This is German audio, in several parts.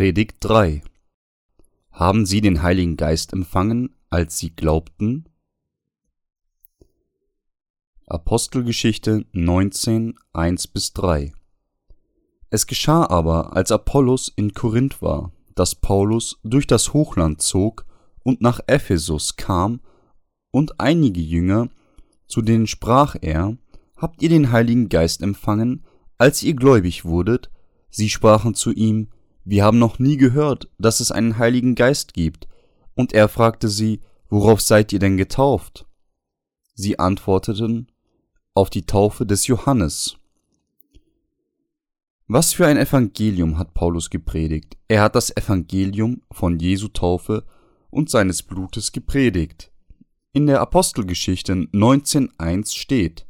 Predigt 3 Haben sie den Heiligen Geist empfangen, als sie glaubten? Apostelgeschichte 19, 1 3 Es geschah aber, als Apollos in Korinth war, dass Paulus durch das Hochland zog und nach Ephesus kam, und einige Jünger, zu denen sprach er, Habt ihr den Heiligen Geist empfangen, als ihr gläubig wurdet? Sie sprachen zu ihm, wir haben noch nie gehört, dass es einen Heiligen Geist gibt. Und er fragte sie, worauf seid ihr denn getauft? Sie antworteten, auf die Taufe des Johannes. Was für ein Evangelium hat Paulus gepredigt? Er hat das Evangelium von Jesu Taufe und seines Blutes gepredigt. In der Apostelgeschichte 19.1 steht,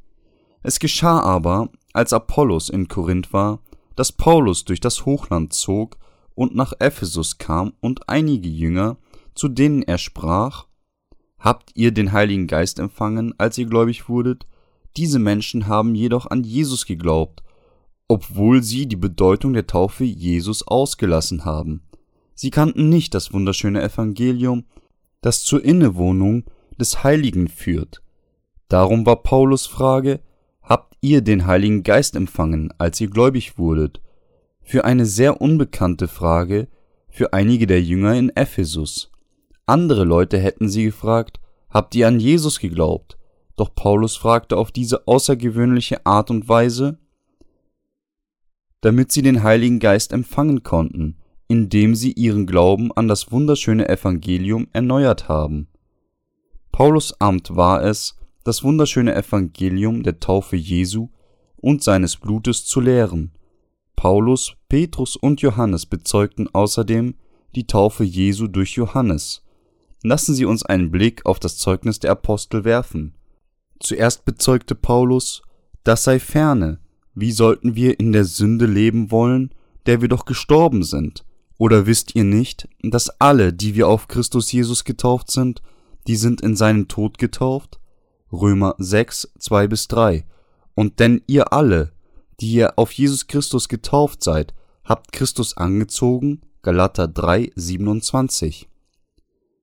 es geschah aber, als Apollos in Korinth war, dass Paulus durch das Hochland zog und nach Ephesus kam und einige Jünger, zu denen er sprach, Habt ihr den Heiligen Geist empfangen, als ihr gläubig wurdet? Diese Menschen haben jedoch an Jesus geglaubt, obwohl sie die Bedeutung der Taufe Jesus ausgelassen haben. Sie kannten nicht das wunderschöne Evangelium, das zur Innewohnung des Heiligen führt. Darum war Paulus Frage, habt ihr den Heiligen Geist empfangen, als ihr gläubig wurdet? Für eine sehr unbekannte Frage für einige der Jünger in Ephesus. Andere Leute hätten sie gefragt, habt ihr an Jesus geglaubt? Doch Paulus fragte auf diese außergewöhnliche Art und Weise, damit sie den Heiligen Geist empfangen konnten, indem sie ihren Glauben an das wunderschöne Evangelium erneuert haben. Paulus Amt war es, das wunderschöne Evangelium der Taufe Jesu und seines Blutes zu lehren Paulus, Petrus und Johannes bezeugten außerdem die Taufe Jesu durch Johannes. Lassen Sie uns einen Blick auf das Zeugnis der Apostel werfen. Zuerst bezeugte Paulus, das sei ferne, wie sollten wir in der Sünde leben wollen, der wir doch gestorben sind? Oder wisst ihr nicht, dass alle, die wir auf Christus Jesus getauft sind, die sind in seinen Tod getauft? Römer 6, 2 bis 3. Und denn ihr alle, die ihr auf Jesus Christus getauft seid, habt Christus angezogen. Galater 3, 27.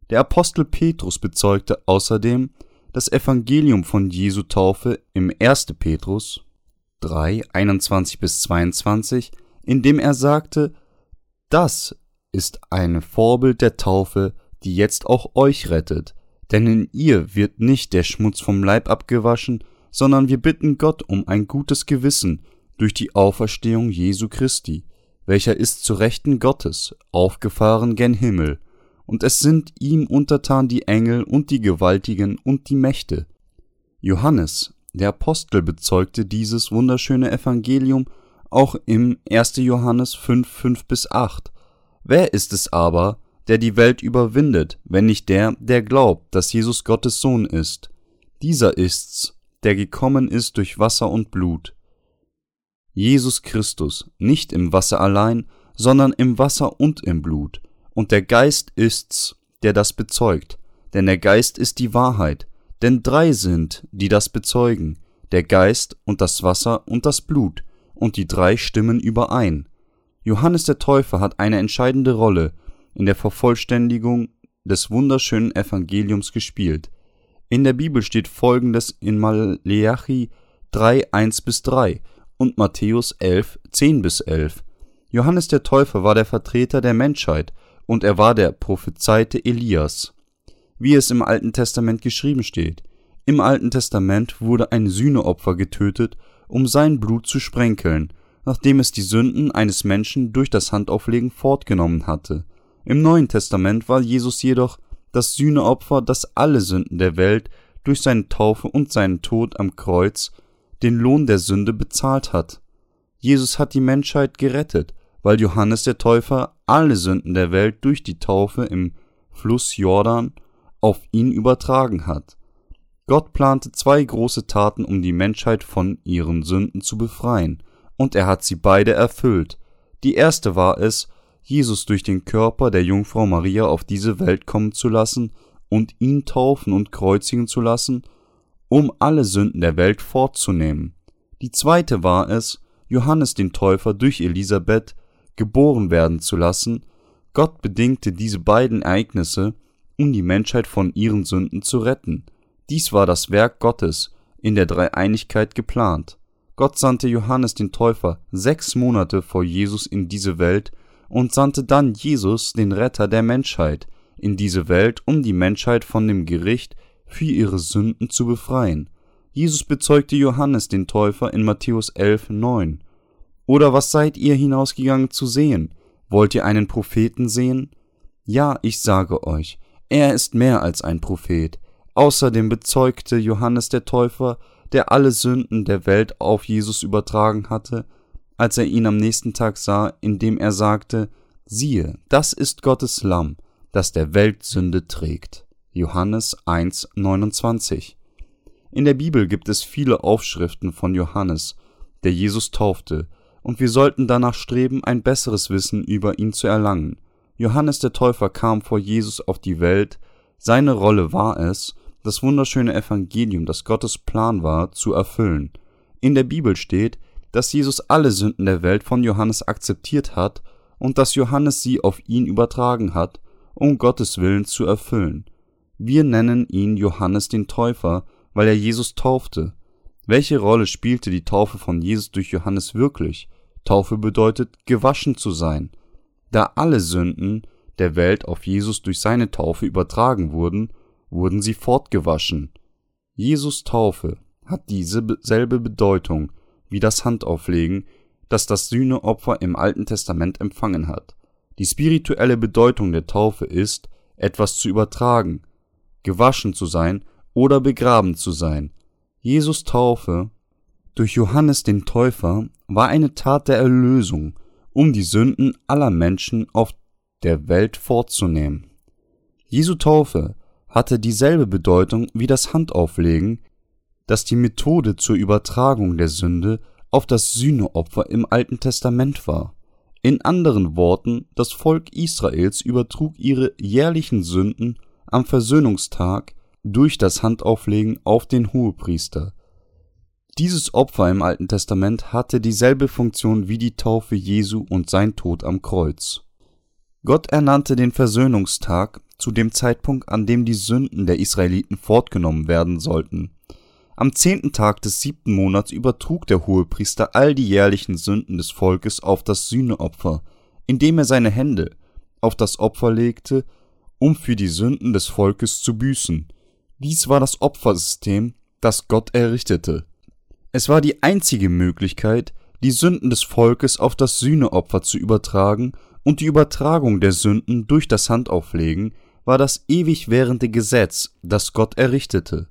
Der Apostel Petrus bezeugte außerdem das Evangelium von Jesu Taufe im 1. Petrus 3, 21 bis 22, indem er sagte, das ist ein Vorbild der Taufe, die jetzt auch euch rettet, denn in ihr wird nicht der Schmutz vom Leib abgewaschen, sondern wir bitten Gott um ein gutes Gewissen durch die Auferstehung Jesu Christi, welcher ist zu Rechten Gottes, aufgefahren gen Himmel, und es sind ihm untertan die Engel und die Gewaltigen und die Mächte. Johannes, der Apostel, bezeugte dieses wunderschöne Evangelium auch im 1. Johannes 5, 5 bis 8. Wer ist es aber, der die Welt überwindet, wenn nicht der, der glaubt, dass Jesus Gottes Sohn ist? Dieser ist's, der gekommen ist durch Wasser und Blut, Jesus Christus, nicht im Wasser allein, sondern im Wasser und im Blut. Und der Geist ist's, der das bezeugt, denn der Geist ist die Wahrheit, denn drei sind, die das bezeugen, der Geist und das Wasser und das Blut, und die drei stimmen überein. Johannes der Täufer hat eine entscheidende Rolle in der Vervollständigung des wunderschönen Evangeliums gespielt. In der Bibel steht folgendes in Maleachi 3, 1 bis 3, und Matthäus 11, 10 bis 11. Johannes der Täufer war der Vertreter der Menschheit und er war der prophezeite Elias. Wie es im Alten Testament geschrieben steht. Im Alten Testament wurde ein Sühneopfer getötet, um sein Blut zu sprenkeln, nachdem es die Sünden eines Menschen durch das Handauflegen fortgenommen hatte. Im Neuen Testament war Jesus jedoch das Sühneopfer, das alle Sünden der Welt durch seine Taufe und seinen Tod am Kreuz den Lohn der Sünde bezahlt hat. Jesus hat die Menschheit gerettet, weil Johannes der Täufer alle Sünden der Welt durch die Taufe im Fluss Jordan auf ihn übertragen hat. Gott plante zwei große Taten, um die Menschheit von ihren Sünden zu befreien, und er hat sie beide erfüllt. Die erste war es, Jesus durch den Körper der Jungfrau Maria auf diese Welt kommen zu lassen und ihn taufen und kreuzigen zu lassen, um alle Sünden der Welt fortzunehmen. Die zweite war es, Johannes den Täufer durch Elisabeth geboren werden zu lassen, Gott bedingte diese beiden Ereignisse, um die Menschheit von ihren Sünden zu retten. Dies war das Werk Gottes, in der Dreieinigkeit geplant. Gott sandte Johannes den Täufer sechs Monate vor Jesus in diese Welt und sandte dann Jesus, den Retter der Menschheit, in diese Welt, um die Menschheit von dem Gericht für ihre Sünden zu befreien. Jesus bezeugte Johannes den Täufer in Matthäus 11, 9. Oder was seid ihr hinausgegangen zu sehen? Wollt ihr einen Propheten sehen? Ja, ich sage euch, er ist mehr als ein Prophet. Außerdem bezeugte Johannes der Täufer, der alle Sünden der Welt auf Jesus übertragen hatte, als er ihn am nächsten Tag sah, indem er sagte, siehe, das ist Gottes Lamm, das der Welt Sünde trägt. Johannes 1, 29. In der Bibel gibt es viele Aufschriften von Johannes, der Jesus taufte, und wir sollten danach streben, ein besseres Wissen über ihn zu erlangen. Johannes der Täufer kam vor Jesus auf die Welt, seine Rolle war es, das wunderschöne Evangelium, das Gottes Plan war, zu erfüllen. In der Bibel steht, dass Jesus alle Sünden der Welt von Johannes akzeptiert hat und dass Johannes sie auf ihn übertragen hat, um Gottes Willen zu erfüllen. Wir nennen ihn Johannes den Täufer, weil er Jesus taufte. Welche Rolle spielte die Taufe von Jesus durch Johannes wirklich? Taufe bedeutet, gewaschen zu sein. Da alle Sünden der Welt auf Jesus durch seine Taufe übertragen wurden, wurden sie fortgewaschen. Jesus Taufe hat dieselbe Bedeutung wie das Handauflegen, das das Sühneopfer im Alten Testament empfangen hat. Die spirituelle Bedeutung der Taufe ist, etwas zu übertragen, gewaschen zu sein oder begraben zu sein. Jesus Taufe durch Johannes den Täufer war eine Tat der Erlösung, um die Sünden aller Menschen auf der Welt vorzunehmen. Jesu Taufe hatte dieselbe Bedeutung wie das Handauflegen, das die Methode zur Übertragung der Sünde auf das Sühneopfer im Alten Testament war. In anderen Worten, das Volk Israels übertrug ihre jährlichen Sünden am Versöhnungstag durch das Handauflegen auf den Hohepriester. Dieses Opfer im Alten Testament hatte dieselbe Funktion wie die Taufe Jesu und sein Tod am Kreuz. Gott ernannte den Versöhnungstag zu dem Zeitpunkt, an dem die Sünden der Israeliten fortgenommen werden sollten. Am zehnten Tag des siebten Monats übertrug der Hohepriester all die jährlichen Sünden des Volkes auf das Sühneopfer, indem er seine Hände auf das Opfer legte, um für die Sünden des Volkes zu büßen. Dies war das Opfersystem, das Gott errichtete. Es war die einzige Möglichkeit, die Sünden des Volkes auf das Sühneopfer zu übertragen, und die Übertragung der Sünden durch das Handauflegen war das ewig währende Gesetz, das Gott errichtete.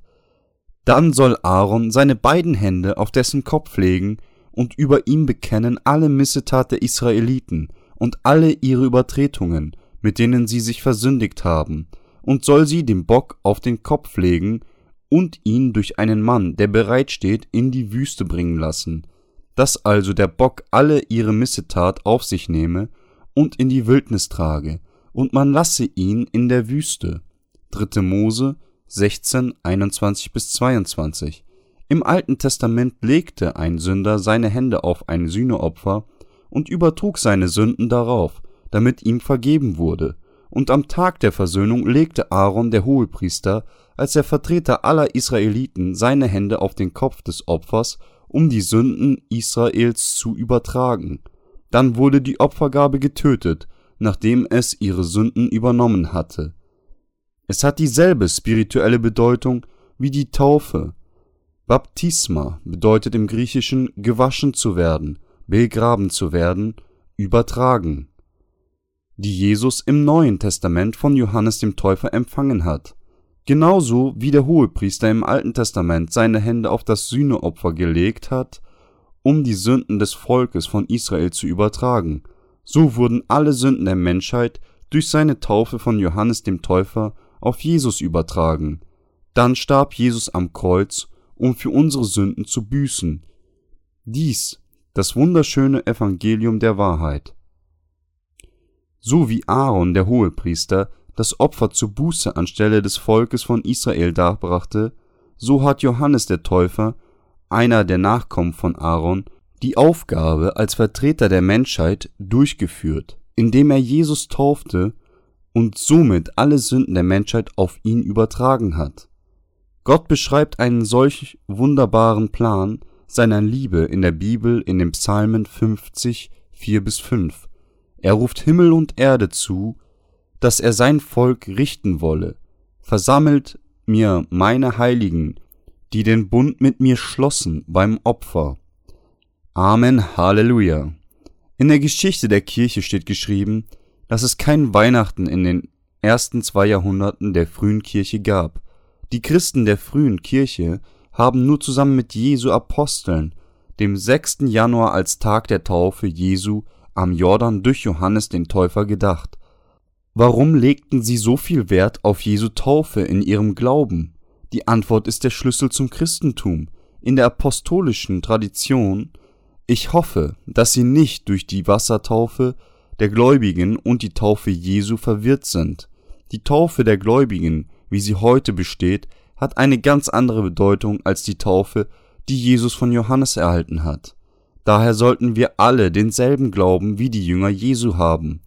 Dann soll Aaron seine beiden Hände auf dessen Kopf legen und über ihm bekennen alle Missetat der Israeliten und alle ihre Übertretungen, mit denen sie sich versündigt haben, und soll sie dem Bock auf den Kopf legen und ihn durch einen Mann, der bereit steht, in die Wüste bringen lassen, dass also der Bock alle ihre Missetat auf sich nehme und in die Wildnis trage, und man lasse ihn in der Wüste. 3. Mose 16, 21 bis 22. Im Alten Testament legte ein Sünder seine Hände auf ein Sühneopfer und übertrug seine Sünden darauf, damit ihm vergeben wurde. Und am Tag der Versöhnung legte Aaron der Hohepriester als der Vertreter aller Israeliten seine Hände auf den Kopf des Opfers, um die Sünden Israels zu übertragen. Dann wurde die Opfergabe getötet, nachdem es ihre Sünden übernommen hatte. Es hat dieselbe spirituelle Bedeutung wie die Taufe. Baptisma bedeutet im Griechischen gewaschen zu werden, begraben zu werden, übertragen, die Jesus im Neuen Testament von Johannes dem Täufer empfangen hat. Genauso wie der Hohepriester im Alten Testament seine Hände auf das Sühneopfer gelegt hat, um die Sünden des Volkes von Israel zu übertragen, so wurden alle Sünden der Menschheit durch seine Taufe von Johannes dem Täufer auf Jesus übertragen. Dann starb Jesus am Kreuz, um für unsere Sünden zu büßen. Dies, das wunderschöne Evangelium der Wahrheit. So wie Aaron, der Hohepriester, das Opfer zur Buße anstelle des Volkes von Israel darbrachte, so hat Johannes der Täufer, einer der Nachkommen von Aaron, die Aufgabe als Vertreter der Menschheit durchgeführt. indem er Jesus taufte und somit alle Sünden der Menschheit auf ihn übertragen hat. Gott beschreibt einen solch wunderbaren Plan seiner Liebe in der Bibel in den Psalmen 50, 4 bis 5. Er ruft Himmel und Erde zu, dass er sein Volk richten wolle. Versammelt mir meine Heiligen, die den Bund mit mir schlossen beim Opfer. Amen, Halleluja. In der Geschichte der Kirche steht geschrieben, dass es kein Weihnachten in den ersten zwei Jahrhunderten der frühen Kirche gab. Die Christen der frühen Kirche haben nur zusammen mit Jesu Aposteln, dem 6. Januar als Tag der Taufe Jesu am Jordan durch Johannes den Täufer gedacht. Warum legten sie so viel Wert auf Jesu Taufe in ihrem Glauben? Die Antwort ist der Schlüssel zum Christentum. In der apostolischen Tradition ich hoffe, dass Sie nicht durch die Wassertaufe der Gläubigen und die Taufe Jesu verwirrt sind. Die Taufe der Gläubigen, wie sie heute besteht, hat eine ganz andere Bedeutung als die Taufe, die Jesus von Johannes erhalten hat. Daher sollten wir alle denselben Glauben wie die Jünger Jesu haben.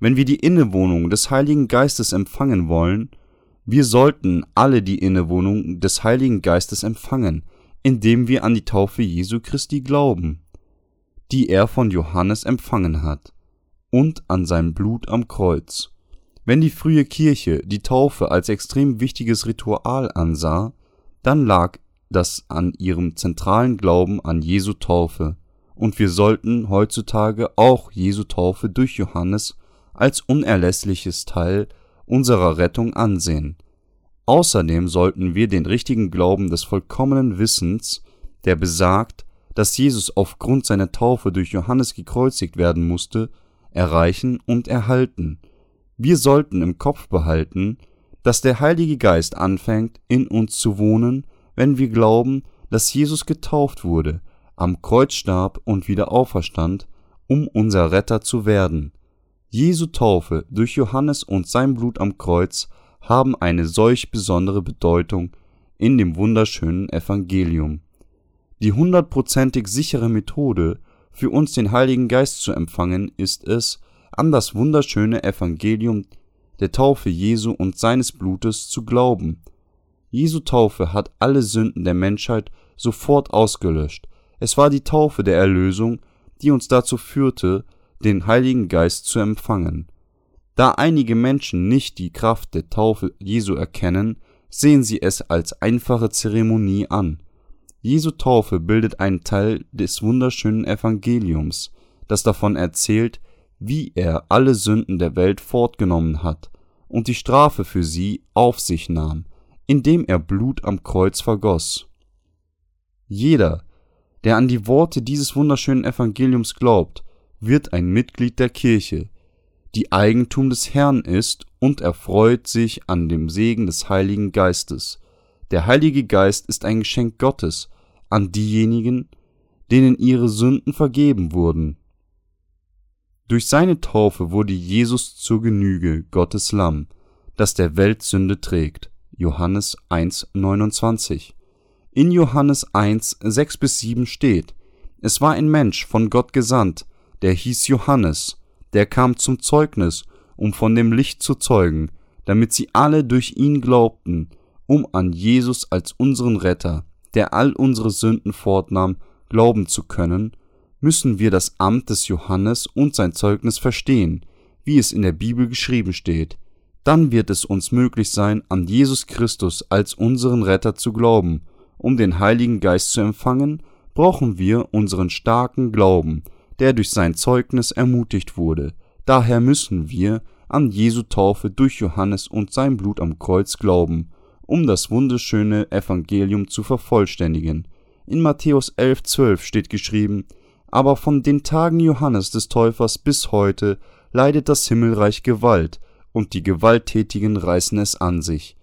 Wenn wir die Innewohnung des Heiligen Geistes empfangen wollen, wir sollten alle die Innewohnung des Heiligen Geistes empfangen, indem wir an die Taufe Jesu Christi glauben die er von Johannes empfangen hat, und an sein Blut am Kreuz. Wenn die frühe Kirche die Taufe als extrem wichtiges Ritual ansah, dann lag das an ihrem zentralen Glauben an Jesu Taufe, und wir sollten heutzutage auch Jesu Taufe durch Johannes als unerlässliches Teil unserer Rettung ansehen. Außerdem sollten wir den richtigen Glauben des vollkommenen Wissens, der besagt, dass Jesus aufgrund seiner Taufe durch Johannes gekreuzigt werden musste, erreichen und erhalten. Wir sollten im Kopf behalten, dass der Heilige Geist anfängt, in uns zu wohnen, wenn wir glauben, dass Jesus getauft wurde, am Kreuz starb und wieder auferstand, um unser Retter zu werden. Jesu Taufe durch Johannes und sein Blut am Kreuz haben eine solch besondere Bedeutung in dem wunderschönen Evangelium. Die hundertprozentig sichere Methode, für uns den Heiligen Geist zu empfangen, ist es, an das wunderschöne Evangelium der Taufe Jesu und seines Blutes zu glauben. Jesu Taufe hat alle Sünden der Menschheit sofort ausgelöscht. Es war die Taufe der Erlösung, die uns dazu führte, den Heiligen Geist zu empfangen. Da einige Menschen nicht die Kraft der Taufe Jesu erkennen, sehen sie es als einfache Zeremonie an. Jesu Taufe bildet einen Teil des wunderschönen Evangeliums, das davon erzählt, wie er alle Sünden der Welt fortgenommen hat und die Strafe für sie auf sich nahm, indem er Blut am Kreuz vergoss. Jeder, der an die Worte dieses wunderschönen Evangeliums glaubt, wird ein Mitglied der Kirche, die Eigentum des Herrn ist und erfreut sich an dem Segen des Heiligen Geistes. Der Heilige Geist ist ein Geschenk Gottes, an diejenigen, denen ihre Sünden vergeben wurden. Durch seine Taufe wurde Jesus zur Genüge Gottes Lamm, das der Welt Sünde trägt. Johannes 1,29. In Johannes 1, 6 bis 7 steht, es war ein Mensch von Gott gesandt, der hieß Johannes, der kam zum Zeugnis, um von dem Licht zu zeugen, damit sie alle durch ihn glaubten, um an Jesus als unseren Retter, der all unsere Sünden fortnahm, glauben zu können, müssen wir das Amt des Johannes und sein Zeugnis verstehen, wie es in der Bibel geschrieben steht. Dann wird es uns möglich sein, an Jesus Christus als unseren Retter zu glauben. Um den Heiligen Geist zu empfangen, brauchen wir unseren starken Glauben, der durch sein Zeugnis ermutigt wurde. Daher müssen wir an Jesu Taufe durch Johannes und sein Blut am Kreuz glauben um das wunderschöne Evangelium zu vervollständigen. In Matthäus 11,12 steht geschrieben, aber von den Tagen Johannes des Täufers bis heute leidet das Himmelreich Gewalt, und die Gewalttätigen reißen es an sich.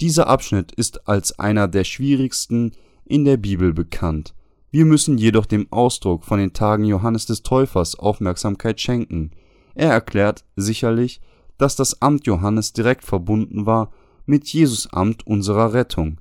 Dieser Abschnitt ist als einer der schwierigsten in der Bibel bekannt. Wir müssen jedoch dem Ausdruck von den Tagen Johannes des Täufers Aufmerksamkeit schenken. Er erklärt sicherlich, dass das Amt Johannes direkt verbunden war mit Jesus Amt unserer Rettung.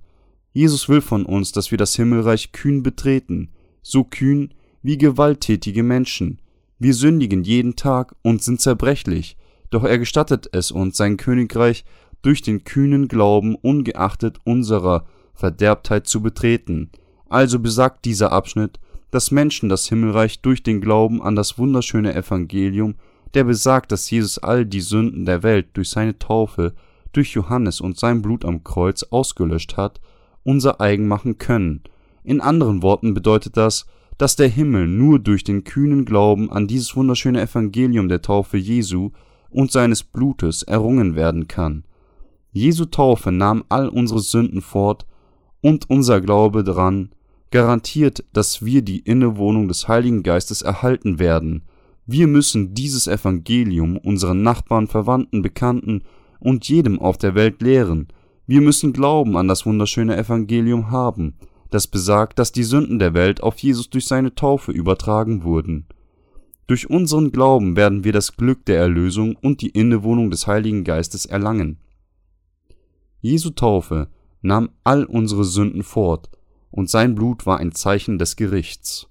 Jesus will von uns, dass wir das Himmelreich kühn betreten, so kühn wie gewalttätige Menschen. Wir sündigen jeden Tag und sind zerbrechlich, doch er gestattet es uns, sein Königreich durch den kühnen Glauben ungeachtet unserer Verderbtheit zu betreten. Also besagt dieser Abschnitt, dass Menschen das Himmelreich durch den Glauben an das wunderschöne Evangelium, der besagt, dass Jesus all die Sünden der Welt durch seine Taufe, durch Johannes und sein Blut am Kreuz ausgelöscht hat, unser eigen machen können. In anderen Worten bedeutet das, dass der Himmel nur durch den kühnen Glauben an dieses wunderschöne Evangelium der Taufe Jesu und seines Blutes errungen werden kann. Jesu Taufe nahm all unsere Sünden fort und unser Glaube daran garantiert, dass wir die Innewohnung des Heiligen Geistes erhalten werden. Wir müssen dieses Evangelium unseren Nachbarn, Verwandten, Bekannten und jedem auf der Welt lehren. Wir müssen Glauben an das wunderschöne Evangelium haben, das besagt, dass die Sünden der Welt auf Jesus durch seine Taufe übertragen wurden. Durch unseren Glauben werden wir das Glück der Erlösung und die Innewohnung des Heiligen Geistes erlangen. Jesu Taufe nahm all unsere Sünden fort, und sein Blut war ein Zeichen des Gerichts.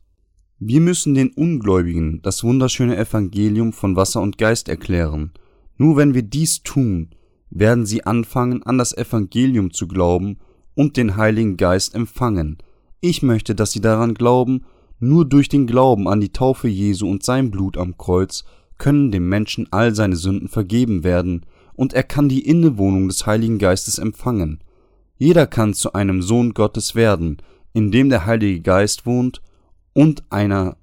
Wir müssen den Ungläubigen das wunderschöne Evangelium von Wasser und Geist erklären. Nur wenn wir dies tun, werden sie anfangen, an das Evangelium zu glauben und den Heiligen Geist empfangen. Ich möchte, dass sie daran glauben, nur durch den Glauben an die Taufe Jesu und sein Blut am Kreuz können dem Menschen all seine Sünden vergeben werden, und er kann die Innewohnung des Heiligen Geistes empfangen. Jeder kann zu einem Sohn Gottes werden, in dem der Heilige Geist wohnt, und einer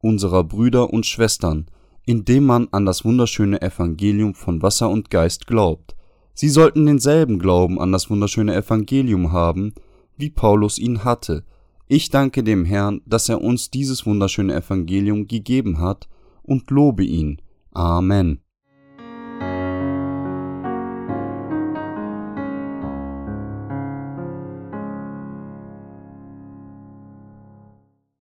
unserer Brüder und Schwestern, indem man an das wunderschöne Evangelium von Wasser und Geist glaubt. Sie sollten denselben Glauben an das wunderschöne Evangelium haben, wie Paulus ihn hatte. Ich danke dem Herrn, dass er uns dieses wunderschöne Evangelium gegeben hat, und lobe ihn. Amen.